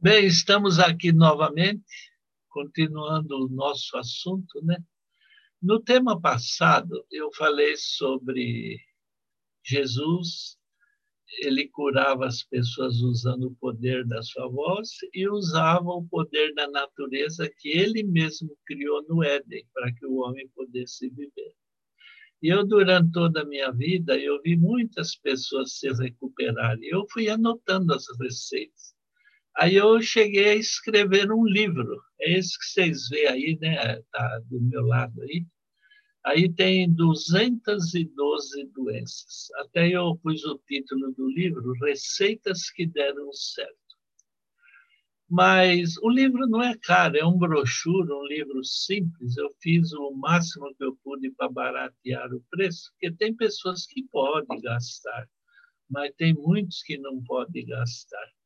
Bem, estamos aqui novamente, continuando o nosso assunto, né? No tema passado, eu falei sobre Jesus, ele curava as pessoas usando o poder da sua voz e usava o poder da natureza que ele mesmo criou no Éden, para que o homem pudesse viver. E eu, durante toda a minha vida, eu vi muitas pessoas se recuperarem. Eu fui anotando as receitas. Aí eu cheguei a escrever um livro. É esse que vocês veem aí, né? Tá do meu lado aí. Aí tem 212 doenças. Até eu pus o título do livro, Receitas que Deram Certo. Mas o livro não é caro, é um brochura, um livro simples. Eu fiz o máximo que eu pude para baratear o preço, porque tem pessoas que podem gastar, mas tem muitos que não podem gastar.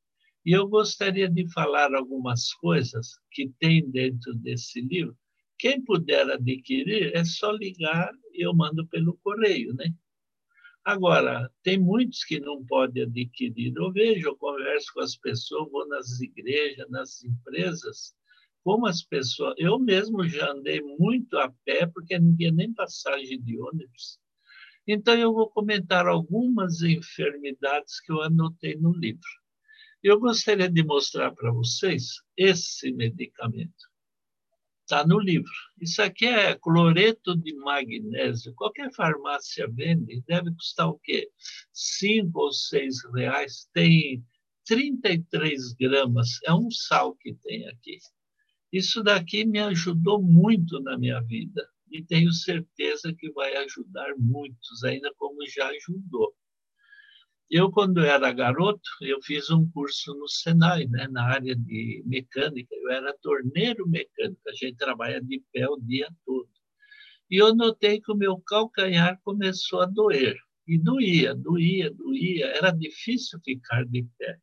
E eu gostaria de falar algumas coisas que tem dentro desse livro. Quem puder adquirir, é só ligar e eu mando pelo correio, né? Agora, tem muitos que não podem adquirir. Eu vejo, eu converso com as pessoas, vou nas igrejas, nas empresas, como as pessoas. Eu mesmo já andei muito a pé, porque não tinha nem passagem de ônibus. Então, eu vou comentar algumas enfermidades que eu anotei no livro. Eu gostaria de mostrar para vocês esse medicamento. Está no livro. Isso aqui é cloreto de magnésio. Qualquer farmácia vende, deve custar o quê? Cinco ou seis reais. Tem 33 gramas. É um sal que tem aqui. Isso daqui me ajudou muito na minha vida e tenho certeza que vai ajudar muitos, ainda como já ajudou. Eu, quando era garoto, eu fiz um curso no Senai, né, na área de mecânica. Eu era torneiro mecânico, a gente trabalha de pé o dia todo. E eu notei que o meu calcanhar começou a doer. E doía, doía, doía. Era difícil ficar de pé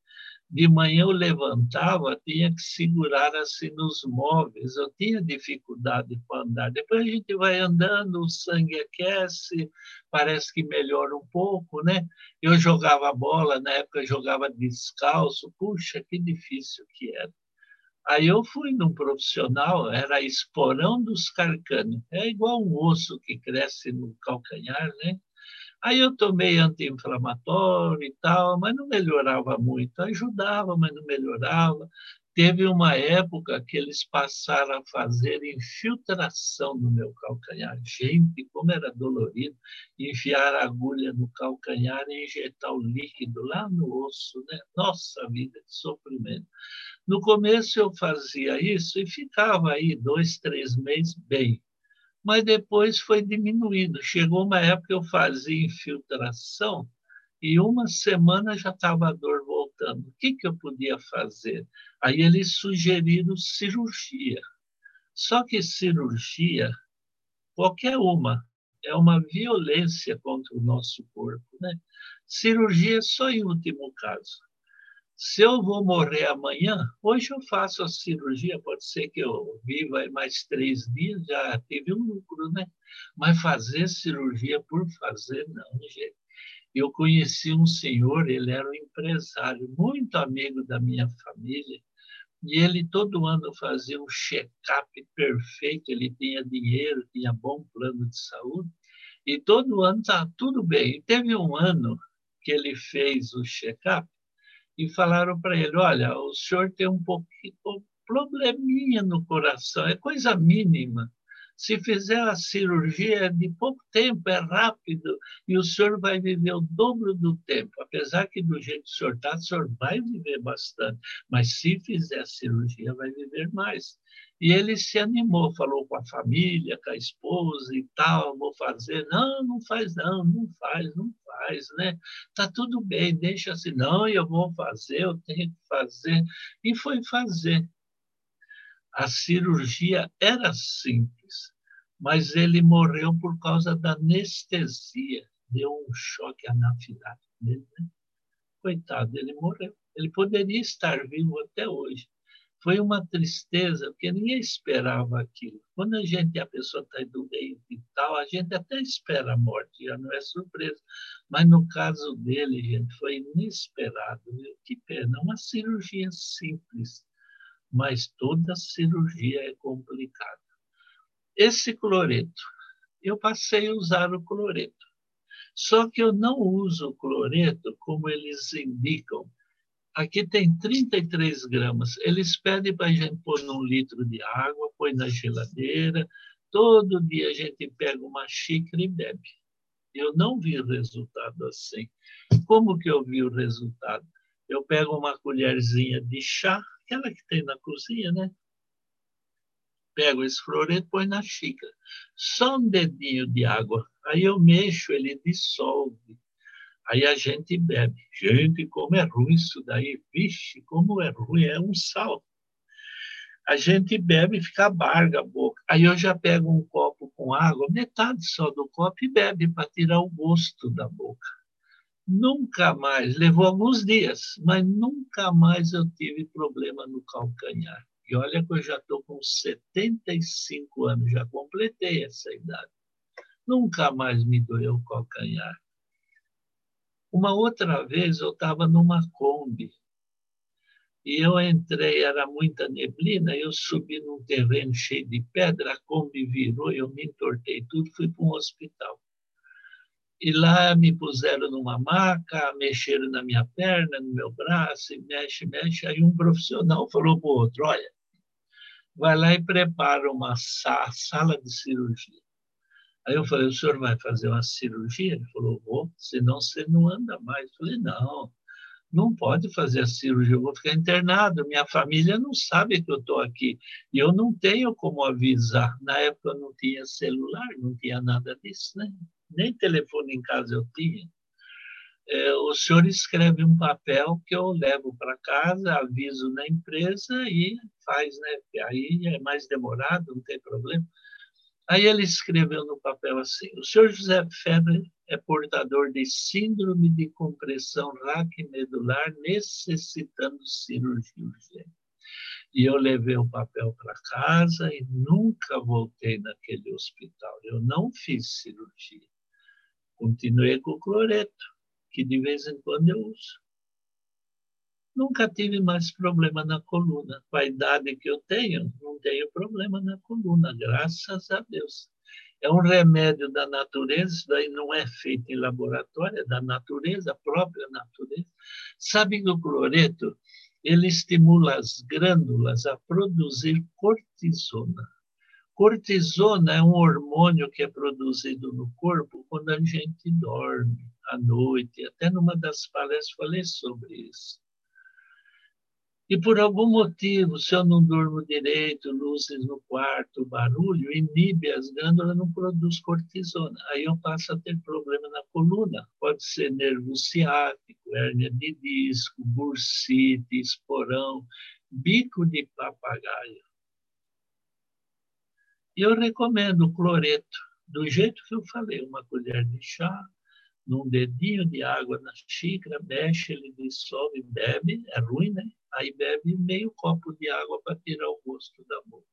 de manhã eu levantava, tinha que segurar assim nos móveis, eu tinha dificuldade para andar. Depois a gente vai andando, o sangue aquece, parece que melhora um pouco, né? Eu jogava bola, na época jogava descalço, puxa, que difícil que era. Aí eu fui num profissional, era esporão dos carcanos, é igual um osso que cresce no calcanhar, né? Aí eu tomei anti-inflamatório e tal, mas não melhorava muito. Ajudava, mas não melhorava. Teve uma época que eles passaram a fazer infiltração no meu calcanhar. Gente, como era dolorido enfiar a agulha no calcanhar e injetar o líquido lá no osso, né? Nossa vida de sofrimento. No começo eu fazia isso e ficava aí dois, três meses bem mas depois foi diminuindo. Chegou uma época que eu fazia infiltração e uma semana já estava a dor voltando. O que, que eu podia fazer? Aí eles sugeriram cirurgia. Só que cirurgia, qualquer uma, é uma violência contra o nosso corpo. Né? Cirurgia é só em último caso se eu vou morrer amanhã, hoje eu faço a cirurgia, pode ser que eu viva mais três dias, já teve um lucro, né? Mas fazer cirurgia por fazer, não, gente. Eu conheci um senhor, ele era um empresário, muito amigo da minha família, e ele todo ano fazia um check-up perfeito, ele tinha dinheiro, tinha bom plano de saúde, e todo ano está tudo bem. E teve um ano que ele fez o check-up, e falaram para ele: olha, o senhor tem um pouquinho um probleminha no coração, é coisa mínima. Se fizer a cirurgia é de pouco tempo, é rápido, e o senhor vai viver o dobro do tempo. Apesar que do jeito que o senhor está, o senhor vai viver bastante, mas se fizer a cirurgia, vai viver mais. E ele se animou, falou com a família, com a esposa e tal, vou fazer. Não, não faz não, não faz, não faz, né? Tá tudo bem, deixa assim. Não, eu vou fazer, eu tenho que fazer. E foi fazer. A cirurgia era simples, mas ele morreu por causa da anestesia. Deu um choque anafilático nele, né? Coitado, ele morreu. Ele poderia estar vivo até hoje foi uma tristeza, porque ninguém esperava aquilo. Quando a gente, a pessoa está doente e tal, a gente até espera a morte, já não é surpresa. Mas no caso dele, gente, foi inesperado. Viu? Que pena, uma cirurgia simples, mas toda cirurgia é complicada. Esse cloreto, eu passei a usar o cloreto. Só que eu não uso o cloreto como eles indicam, Aqui tem 33 gramas. Eles pedem para a gente pôr num litro de água, põe na geladeira. Todo dia a gente pega uma xícara e bebe. Eu não vi resultado assim. Como que eu vi o resultado? Eu pego uma colherzinha de chá, aquela que tem na cozinha, né? Pego esse floreto, põe na xícara. Só um dedinho de água. Aí eu mexo, ele dissolve. Aí a gente bebe. Gente, como é ruim isso daí. Vixe, como é ruim, é um sal. A gente bebe e fica amarga a boca. Aí eu já pego um copo com água, metade só do copo, e bebe para tirar o gosto da boca. Nunca mais, levou alguns dias, mas nunca mais eu tive problema no calcanhar. E olha que eu já estou com 75 anos, já completei essa idade. Nunca mais me doeu o calcanhar. Uma outra vez eu estava numa Kombi e eu entrei, era muita neblina, eu subi num terreno cheio de pedra, a Kombi virou, eu me entortei tudo, fui para um hospital. E lá me puseram numa maca, mexeram na minha perna, no meu braço, e mexe, mexe. Aí um profissional falou para o outro: olha, vai lá e prepara uma sala de cirurgia. Aí eu falei, o senhor vai fazer uma cirurgia? Ele falou, vou, senão você não anda mais. Eu falei, não, não pode fazer a cirurgia, eu vou ficar internado. Minha família não sabe que eu estou aqui. E eu não tenho como avisar. Na época eu não tinha celular, não tinha nada disso, né? Nem telefone em casa eu tinha. É, o senhor escreve um papel que eu levo para casa, aviso na empresa e faz, né? Aí é mais demorado, não tem problema. Aí ele escreveu no papel assim: o senhor José Febre é portador de síndrome de compressão raquimedular necessitando cirurgia urgente. E eu levei o papel para casa e nunca voltei naquele hospital. Eu não fiz cirurgia. Continuei com o cloreto, que de vez em quando eu uso. Nunca tive mais problema na coluna. Com a idade que eu tenho, não tenho problema na coluna, graças a Deus. É um remédio da natureza, isso daí não é feito em laboratório, é da natureza, própria natureza. Sabe que o cloreto, ele estimula as glândulas a produzir cortisona. Cortisona é um hormônio que é produzido no corpo quando a gente dorme à noite. Até numa das palestras falei sobre isso. E por algum motivo, se eu não durmo direito, luzes no quarto, barulho, inibe as glândulas, não produz cortisona. Aí eu passo a ter problema na coluna. Pode ser nervo ciático, hérnia de disco, bursite, esporão, bico de papagaio. E eu recomendo o cloreto, do jeito que eu falei, uma colher de chá, num dedinho de água na xícara, mexe, ele dissolve, bebe, é ruim, né? Aí bebe meio copo de água para tirar o gosto da boca.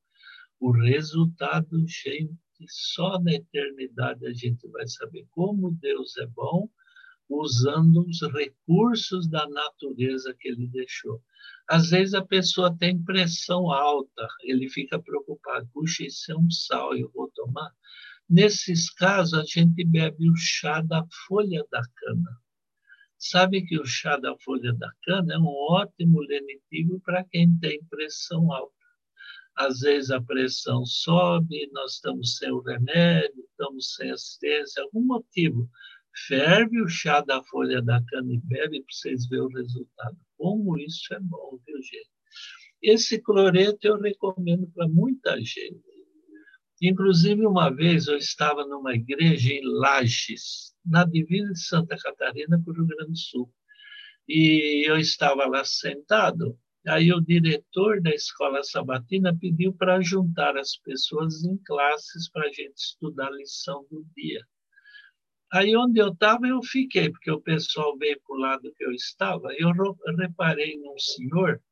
O resultado, gente, só na eternidade a gente vai saber como Deus é bom, usando os recursos da natureza que ele deixou. Às vezes a pessoa tem pressão alta, ele fica preocupado, puxa, isso é um sal, eu vou tomar. Nesses casos, a gente bebe o chá da folha da cana. Sabe que o chá da folha da cana é um ótimo lenitivo para quem tem pressão alta. Às vezes a pressão sobe, nós estamos sem o remédio, estamos sem assistência, algum motivo. Ferve o chá da folha da cana e bebe para vocês verem o resultado. Como isso é bom, viu, gente? Esse cloreto eu recomendo para muita gente. Inclusive, uma vez eu estava numa igreja em Lages, na divisa de Santa Catarina para o Rio Grande do Sul. E eu estava lá sentado, aí o diretor da escola sabatina pediu para juntar as pessoas em classes para a gente estudar a lição do dia. Aí onde eu estava, eu fiquei, porque o pessoal veio para o lado que eu estava. Eu reparei num senhor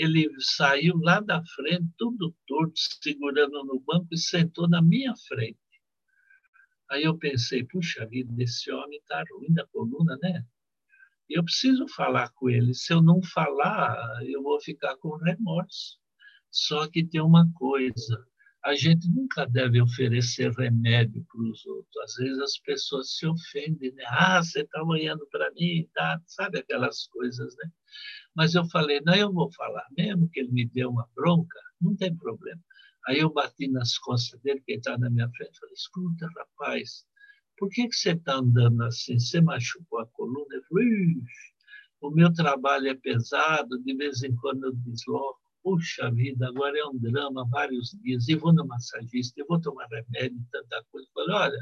ele saiu lá da frente, tudo torto, segurando no banco e sentou na minha frente. Aí eu pensei, puxa vida, esse homem está ruim da coluna, né? Eu preciso falar com ele. Se eu não falar, eu vou ficar com remorso. Só que tem uma coisa: a gente nunca deve oferecer remédio para os outros. Às vezes as pessoas se ofendem, né? Ah, você está olhando para mim, tá? sabe aquelas coisas, né? Mas eu falei, não, eu vou falar, mesmo que ele me dê uma bronca, não tem problema. Aí eu bati nas costas dele, que está na minha frente, falei, escuta, rapaz, por que, que você está andando assim? Você machucou a coluna? Ele falou, o meu trabalho é pesado, de vez em quando eu desloco. Puxa vida, agora é um drama, vários dias, e vou no massagista, eu vou tomar remédio, tanta coisa. Eu falei, olha,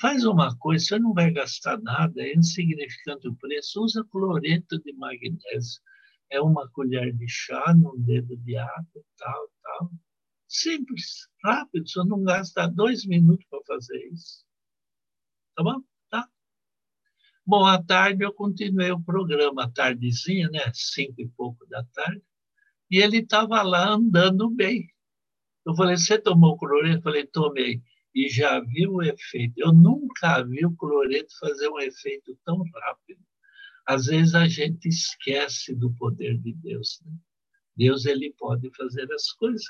Faz uma coisa, você não vai gastar nada, é insignificante o preço, usa cloreto de magnésio. É uma colher de chá num dedo de água, tal, tal. Simples, rápido, você não gasta dois minutos para fazer isso. Tá bom? Tá. Bom, à tarde eu continuei o programa, tardezinha, né? Cinco e pouco da tarde. E ele estava lá andando bem. Eu falei, você tomou cloreto? Eu falei, tomei e já viu o efeito. Eu nunca vi o cloreto fazer um efeito tão rápido. Às vezes a gente esquece do poder de Deus. Né? Deus ele pode fazer as coisas.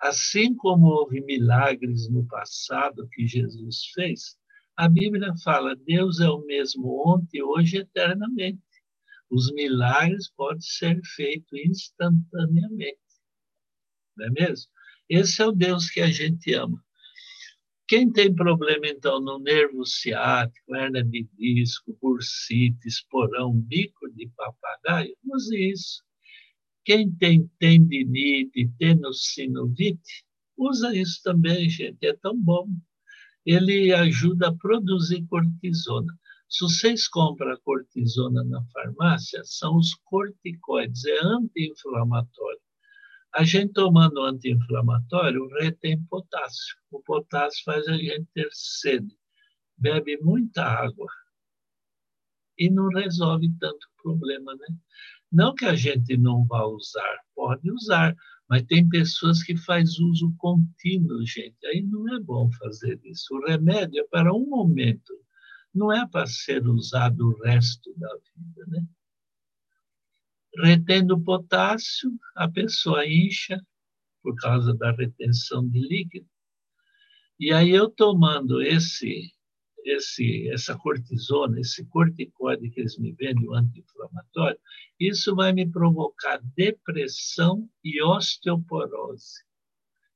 Assim como houve milagres no passado que Jesus fez, a Bíblia fala: Deus é o mesmo ontem, hoje e eternamente. Os milagres podem ser feitos instantaneamente. Não é mesmo? Esse é o Deus que a gente ama. Quem tem problema, então, no nervo ciático, hernia de disco, bursite, esporão, bico de papagaio, use isso. Quem tem tendinite, tenossinovite, usa isso também, gente, é tão bom. Ele ajuda a produzir cortisona. Se vocês compram cortisona na farmácia, são os corticoides, é anti-inflamatório. A gente tomando anti-inflamatório retém potássio. O potássio faz a gente ter sede. Bebe muita água. E não resolve tanto problema, né? Não que a gente não vá usar, pode usar, mas tem pessoas que faz uso contínuo, gente. Aí não é bom fazer isso. O remédio é para um momento, não é para ser usado o resto da vida, né? Retendo potássio, a pessoa incha por causa da retenção de líquido. E aí eu tomando esse esse essa cortisona, esse corticoide que eles me vendem, o anti-inflamatório, isso vai me provocar depressão e osteoporose.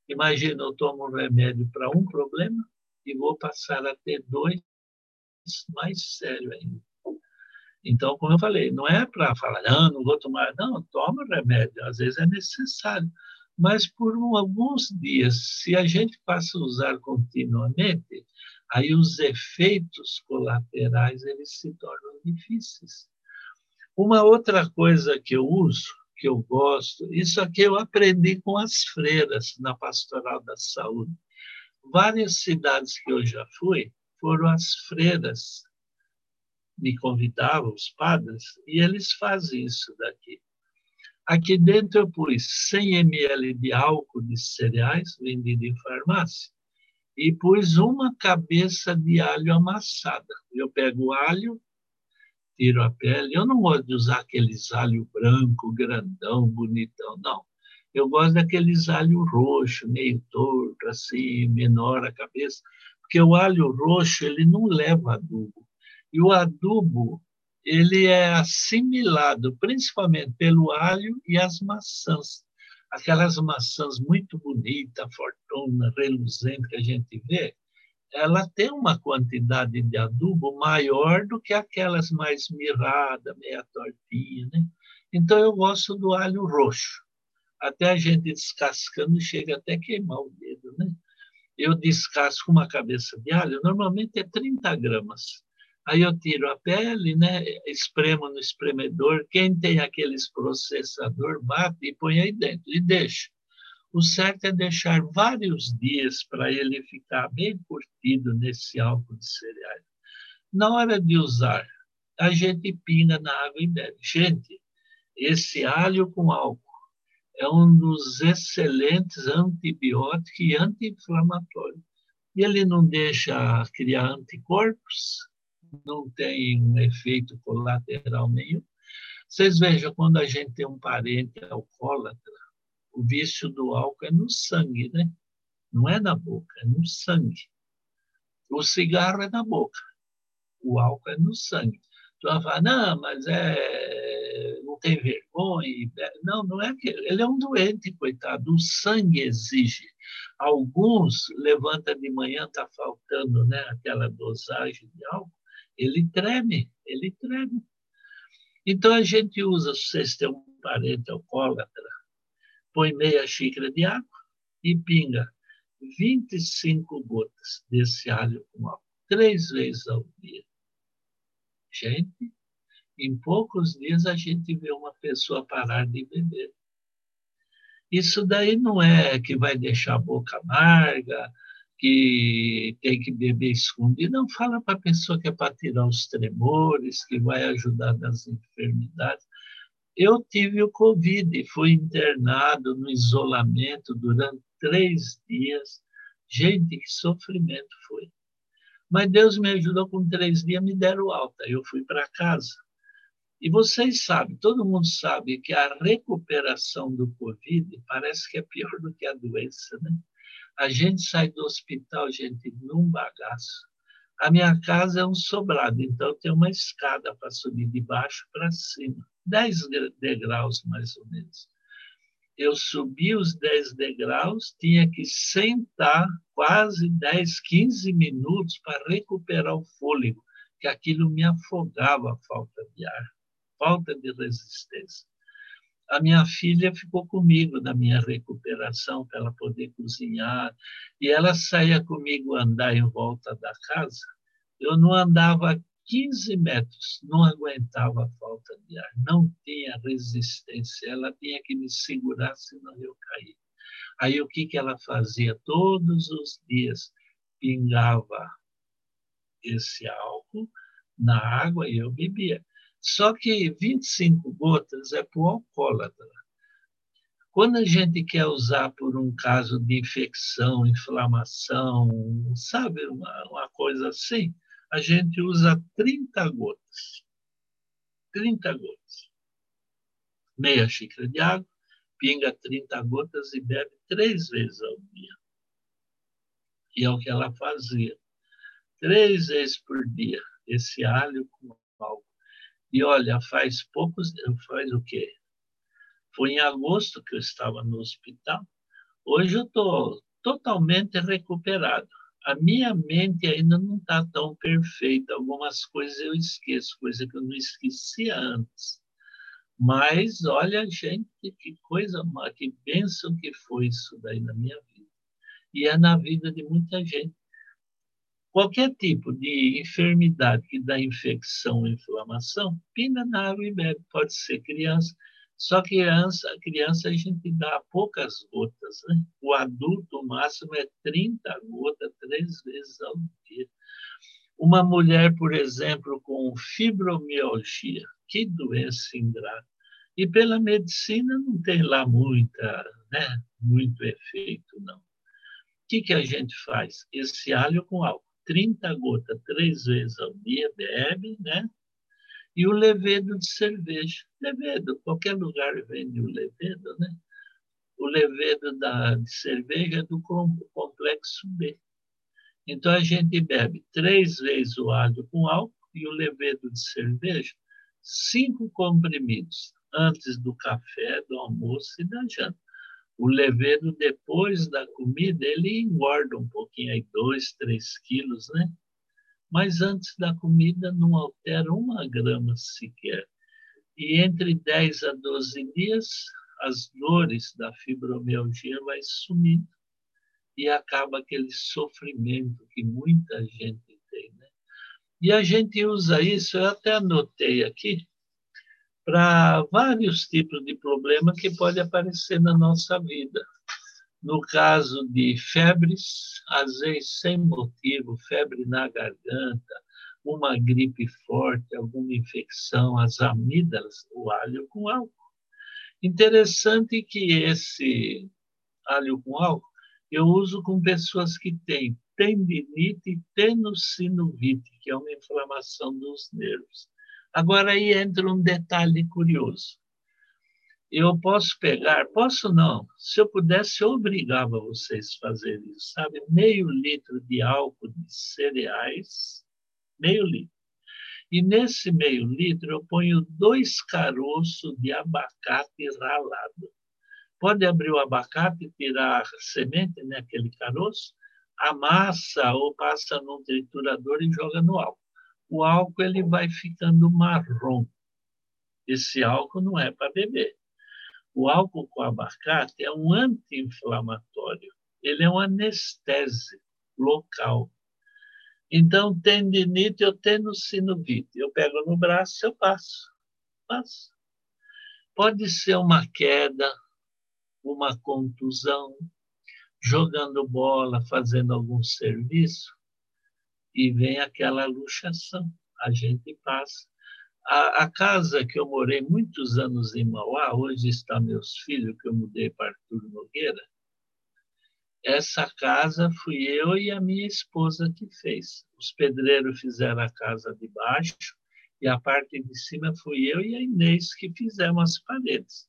Imagina, eu tomo um remédio para um problema e vou passar a ter dois mais sério ainda. Então, como eu falei, não é para falar, não, não vou tomar, não, toma remédio, às vezes é necessário. Mas por alguns dias, se a gente passa a usar continuamente, aí os efeitos colaterais eles se tornam difíceis. Uma outra coisa que eu uso, que eu gosto, isso aqui eu aprendi com as freiras na Pastoral da Saúde. Várias cidades que eu já fui foram as freiras me convidavam, os padres, e eles fazem isso daqui. Aqui dentro eu pus 100 ml de álcool de cereais, vendido em farmácia, e pus uma cabeça de alho amassada. Eu pego o alho, tiro a pele. Eu não gosto de usar aqueles alho branco, grandão, bonitão, não. Eu gosto daqueles alho roxo, meio torto, assim, menor a cabeça, porque o alho roxo ele não leva adubo. E o adubo ele é assimilado principalmente pelo alho e as maçãs. Aquelas maçãs muito bonitas, fortuna, reluzente que a gente vê, ela tem uma quantidade de adubo maior do que aquelas mais mirradas, meia tortinha, né? Então eu gosto do alho roxo. Até a gente descascando chega até queimar o dedo, né? Eu descasco uma cabeça de alho, normalmente é 30 gramas. Aí eu tiro a pele, né? espremo no espremedor. Quem tem aqueles processador, bate e põe aí dentro e deixa. O certo é deixar vários dias para ele ficar bem curtido nesse álcool de cereais. Na hora de usar, a gente pinga na água e bebe. Gente, esse alho com álcool é um dos excelentes antibióticos e anti-inflamatórios. E ele não deixa criar anticorpos, não tem um efeito colateral nenhum. Vocês vejam, quando a gente tem um parente alcoólatra, o vício do álcool é no sangue, né? Não é na boca, é no sangue. O cigarro é na boca, o álcool é no sangue. Tu vai falar, não, mas é, tem vergonha. Não, não é que ele é um doente, coitado. O sangue exige. Alguns levanta de manhã, está faltando né, aquela dosagem de álcool, ele treme, ele treme. Então a gente usa, se vocês têm um parente alcoólatra, põe meia xícara de água e pinga 25 gotas desse alho com álcool, três vezes ao dia. Gente, em poucos dias a gente vê uma pessoa parar de beber. Isso daí não é que vai deixar a boca amarga, que tem que beber escondido. Não fala para a pessoa que é para tirar os tremores, que vai ajudar nas enfermidades. Eu tive o Covid, fui internado no isolamento durante três dias. Gente, que sofrimento foi. Mas Deus me ajudou com três dias, me deram alta. Eu fui para casa. E vocês sabem, todo mundo sabe que a recuperação do Covid parece que é pior do que a doença, né? A gente sai do hospital, gente, num bagaço. A minha casa é um sobrado, então tem uma escada para subir de baixo para cima, 10 degraus mais ou menos. Eu subi os 10 degraus, tinha que sentar quase 10, 15 minutos para recuperar o fôlego, que aquilo me afogava a falta de ar, falta de resistência a minha filha ficou comigo na minha recuperação para ela poder cozinhar e ela saía comigo andar em volta da casa. Eu não andava 15 metros, não aguentava a falta de ar, não tinha resistência, ela tinha que me segurar senão eu caía. Aí o que que ela fazia todos os dias? Pingava esse álcool na água e eu bebia. Só que 25 gotas é para o alcoólatra. Quando a gente quer usar por um caso de infecção, inflamação, sabe, uma, uma coisa assim, a gente usa 30 gotas. 30 gotas. Meia xícara de água, pinga 30 gotas e bebe três vezes ao dia. E é o que ela fazia. Três vezes por dia, esse alho com. E olha, faz poucos, faz o quê? Foi em agosto que eu estava no hospital. Hoje eu estou totalmente recuperado. A minha mente ainda não está tão perfeita. Algumas coisas eu esqueço, coisa que eu não esquecia antes. Mas olha, gente, que coisa, que bênção que foi isso daí na minha vida. E é na vida de muita gente. Qualquer tipo de enfermidade que dá infecção ou inflamação, pina na água e bebe. Pode ser criança. Só que criança, criança a gente dá poucas gotas. Né? O adulto, o máximo é 30 gotas três vezes ao dia. Uma mulher, por exemplo, com fibromialgia, que doença ingrata. E pela medicina não tem lá muita, né, muito efeito, não. O que, que a gente faz? Esse alho com álcool 30 gotas três vezes ao dia, bebe, né? E o levedo de cerveja. Levedo, qualquer lugar vende o levedo, né? O levedo da, de cerveja é do complexo B. Então, a gente bebe três vezes o alho com álcool e o levedo de cerveja, cinco comprimidos antes do café, do almoço e da janta o levedo depois da comida ele engorda um pouquinho, aí dois, três quilos, né? Mas antes da comida não altera uma grama sequer. E entre 10 a 12 dias, as dores da fibromialgia vai sumindo e acaba aquele sofrimento que muita gente tem, né? E a gente usa isso, eu até anotei aqui, para vários tipos de problemas que podem aparecer na nossa vida. No caso de febres, às vezes sem motivo, febre na garganta, uma gripe forte, alguma infecção, as amígdalas, o alho com álcool. Interessante que esse alho com álcool eu uso com pessoas que têm tendinite e tenossinovite, que é uma inflamação dos nervos. Agora aí entra um detalhe curioso. Eu posso pegar, posso não, se eu pudesse, eu obrigava vocês a fazer isso, sabe? Meio litro de álcool de cereais, meio litro. E nesse meio litro eu ponho dois caroços de abacate ralado. Pode abrir o abacate, tirar a semente, né, aquele caroço, amassa ou passa num triturador e joga no álcool. O álcool ele vai ficando marrom. Esse álcool não é para beber. O álcool com abacate é um anti-inflamatório. Ele é um anestésico local. Então, tendinite ou tenossinovite. Eu pego no braço, eu passo. Passo. Pode ser uma queda, uma contusão, jogando bola, fazendo algum serviço, e vem aquela luxação. A gente passa. A, a, casa que eu morei muitos anos em Mauá, hoje está meus filhos, que eu mudei para Arthur Nogueira. Essa casa fui eu e a minha esposa que fez. Os pedreiros fizeram a casa de baixo e a parte de cima fui eu e a Inês que fizemos as paredes.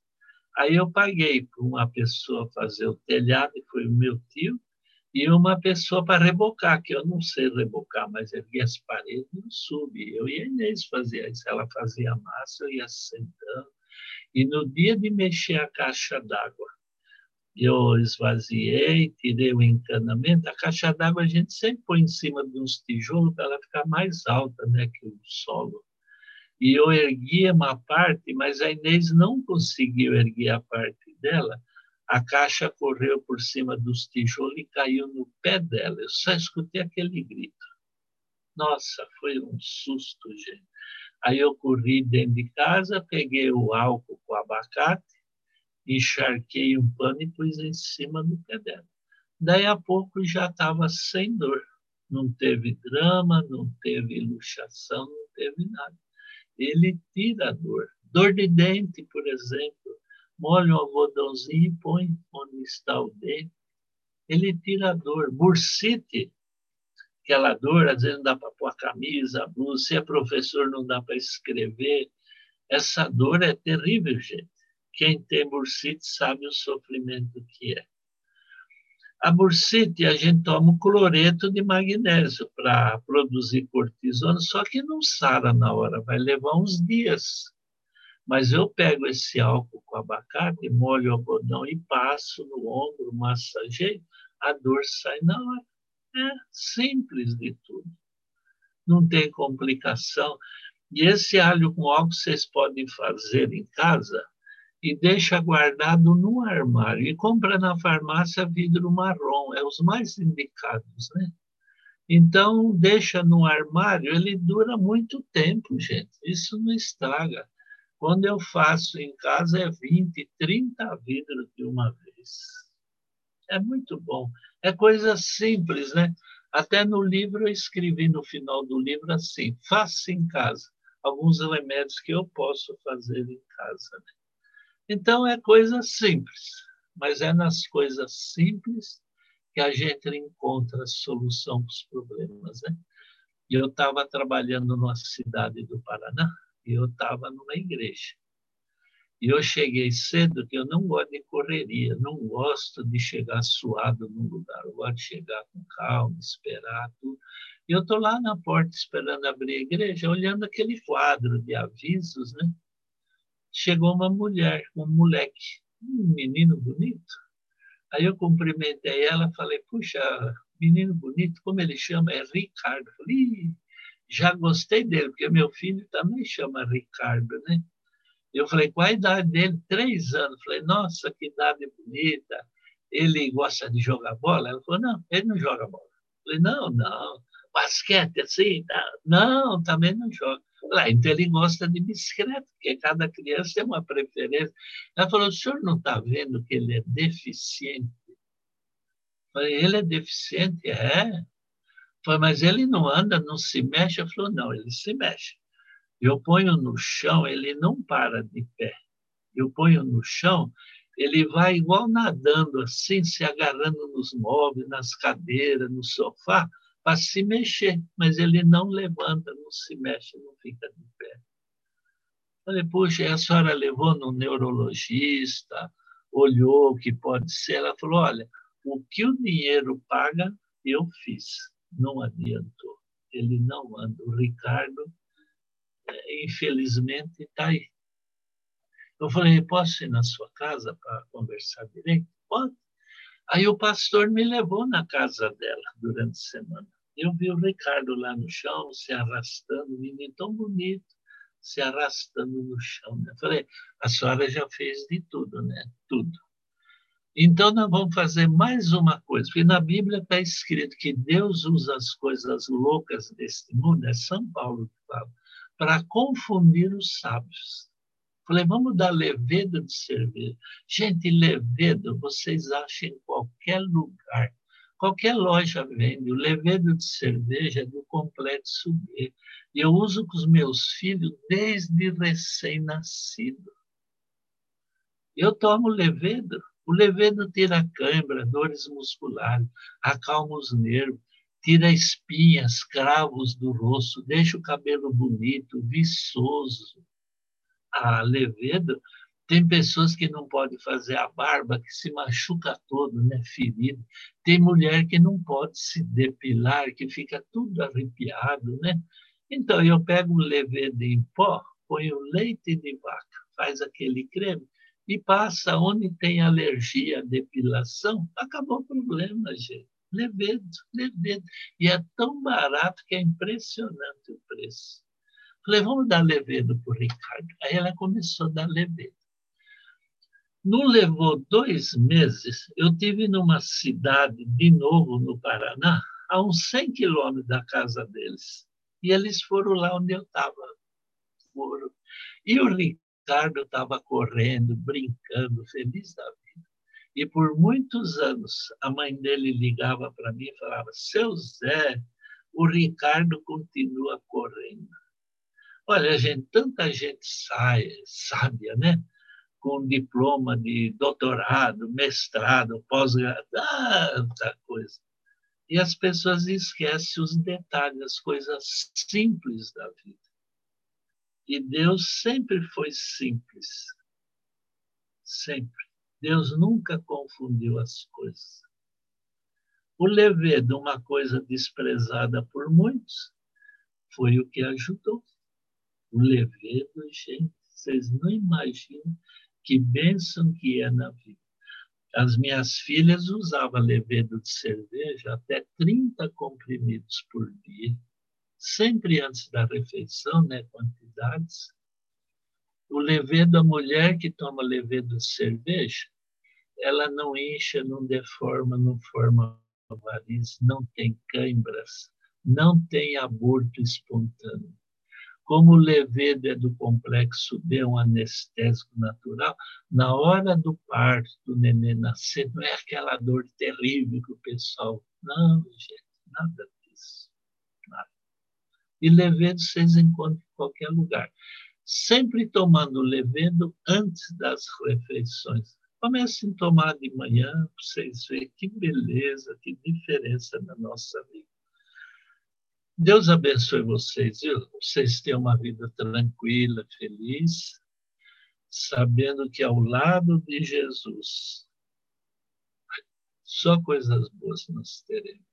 Aí eu paguei para uma pessoa fazer o telhado, que foi o meu tio, e uma pessoa para rebocar, que eu não sei rebocar, mas ergui as paredes e subi. Eu e a Inês fazia isso. Ela fazia massa, eu ia sentando. E no dia de mexer a caixa d'água, eu esvaziei, tirei o encanamento. A caixa d'água a gente sempre põe em cima de uns tijolos para ela ficar mais alta né, que o solo e eu ergui uma parte, mas a Inês não conseguiu erguer a parte dela. A caixa correu por cima dos tijolos e caiu no pé dela. Eu só escutei aquele grito. Nossa, foi um susto, gente. Aí eu corri dentro de casa, peguei o álcool com abacate, encharquei um pano e pus em cima do pé dela. Daí a pouco já estava sem dor. Não teve drama, não teve luxação, não teve nada ele tira a dor. Dor de dente, por exemplo, molha um algodãozinho e põe onde está o dente. Ele tira a dor. Bursite, aquela dor, às vezes não dá para pôr a camisa, a blusa, se é professor não dá para escrever. Essa dor é terrível, gente. Quem tem bursite sabe o sofrimento que é. A bursite, a gente toma o cloreto de magnésio para produzir cortisona, só que não sara na hora, vai levar uns dias. Mas eu pego esse álcool com abacate, molho o algodão e passo no ombro, massageio, a dor sai na hora. É simples de tudo. Não tem complicação. E esse alho com álcool vocês podem fazer em casa e deixa guardado no armário. E compra na farmácia vidro marrom, é os mais indicados, né? Então, deixa no armário, ele dura muito tempo, gente. Isso não estraga. Quando eu faço em casa, é 20, 30 vidros de uma vez. É muito bom. É coisa simples, né? Até no livro eu escrevi no final do livro assim: faça em casa alguns remédios que eu posso fazer em casa. Né? Então, é coisa simples, mas é nas coisas simples que a gente encontra a solução para os problemas. Né? E eu estava trabalhando numa cidade do Paraná e eu estava numa igreja. E eu cheguei cedo, que eu não gosto de correria, não gosto de chegar suado num lugar, eu gosto de chegar com calma, esperar tudo. E eu estou lá na porta esperando abrir a igreja, olhando aquele quadro de avisos, né? chegou uma mulher, um moleque, um menino bonito. Aí eu cumprimentei ela, falei, puxa, menino bonito, como ele chama? É Ricardo. Falei, já gostei dele, porque meu filho também chama Ricardo, né? Eu falei, qual a idade dele? Três anos. Falei, nossa, que idade bonita. Ele gosta de jogar bola? Ela falou, não, ele não joga bola. Falei, não, não. Basquete assim? Não, também não joga. Ah, então ele gosta de bicicleta, porque cada criança tem uma preferência. Ela falou: o senhor não está vendo que ele é deficiente? Falei: ele é deficiente? É. Falei, mas ele não anda, não se mexe? Ela falou: não, ele se mexe. Eu ponho no chão, ele não para de pé. eu ponho no chão, ele vai igual nadando assim, se agarrando nos móveis, nas cadeiras, no sofá, para se mexer, mas ele não levanta, não se mexe, não fica de pé. Falei, puxa, a senhora levou no neurologista, olhou o que pode ser. Ela falou: olha, o que o dinheiro paga, eu fiz. Não adiantou. Ele não anda. O Ricardo, é, infelizmente, está aí. Eu falei: posso ir na sua casa para conversar direito? Pode. Aí o pastor me levou na casa dela durante a semana. Eu vi o Ricardo lá no chão, se arrastando, menino tão bonito, se arrastando no chão. Né? Eu falei, a senhora já fez de tudo, né? Tudo. Então, nós vamos fazer mais uma coisa, porque na Bíblia está escrito que Deus usa as coisas loucas deste mundo, é São Paulo que fala, para confundir os sábios. Falei, vamos dar levedo de cerveja. Gente, levedo vocês acham em qualquer lugar. Qualquer loja vende. O levedo de cerveja é do complexo B. E eu uso com os meus filhos desde recém-nascido. Eu tomo levedo. O levedo tira a cãibra, dores musculares, acalma os nervos, tira espinhas, cravos do rosto, deixa o cabelo bonito, viçoso a levedo, tem pessoas que não podem fazer a barba, que se machuca todo, né, ferido. Tem mulher que não pode se depilar, que fica tudo arrepiado, né? Então, eu pego um levedo em pó, ponho leite de vaca, faz aquele creme e passa onde tem alergia à depilação, acabou o problema, gente. Levedo, levedo. E é tão barato que é impressionante o preço. Falei, vamos dar levedo para o Ricardo. Aí ela começou a dar levedo. Não levou dois meses, eu tive numa cidade, de novo no Paraná, a uns 100 quilômetros da casa deles. E eles foram lá onde eu estava. Foram. E o Ricardo estava correndo, brincando, feliz da vida. E por muitos anos, a mãe dele ligava para mim e falava: Seu Zé, o Ricardo continua correndo. Olha, gente, tanta gente sai, sábia, né? Com diploma de doutorado, mestrado, pós-graduado, tanta coisa. E as pessoas esquecem os detalhes, as coisas simples da vida. E Deus sempre foi simples. Sempre. Deus nunca confundiu as coisas. O levedo, uma coisa desprezada por muitos, foi o que ajudou o levedo, gente, vocês não imaginam que bênção que é na vida. As minhas filhas usavam levedo de cerveja até 30 comprimidos por dia, sempre antes da refeição, né, quantidades. O levedo, a mulher que toma levedo de cerveja, ela não incha, não deforma, não forma variz, não tem câimbras, não tem aborto espontâneo. Como o levedo é do complexo B, um anestésico natural, na hora do parto, do neném nascer, não é aquela dor terrível que o pessoal. Não, gente. Nada. E levedo vocês encontram em qualquer lugar. Sempre tomando levedo antes das refeições. Comecem a tomar de manhã para vocês verem que beleza, que diferença na nossa vida. Deus abençoe vocês, viu? Vocês tenham uma vida tranquila, feliz, sabendo que ao lado de Jesus só coisas boas nós teremos.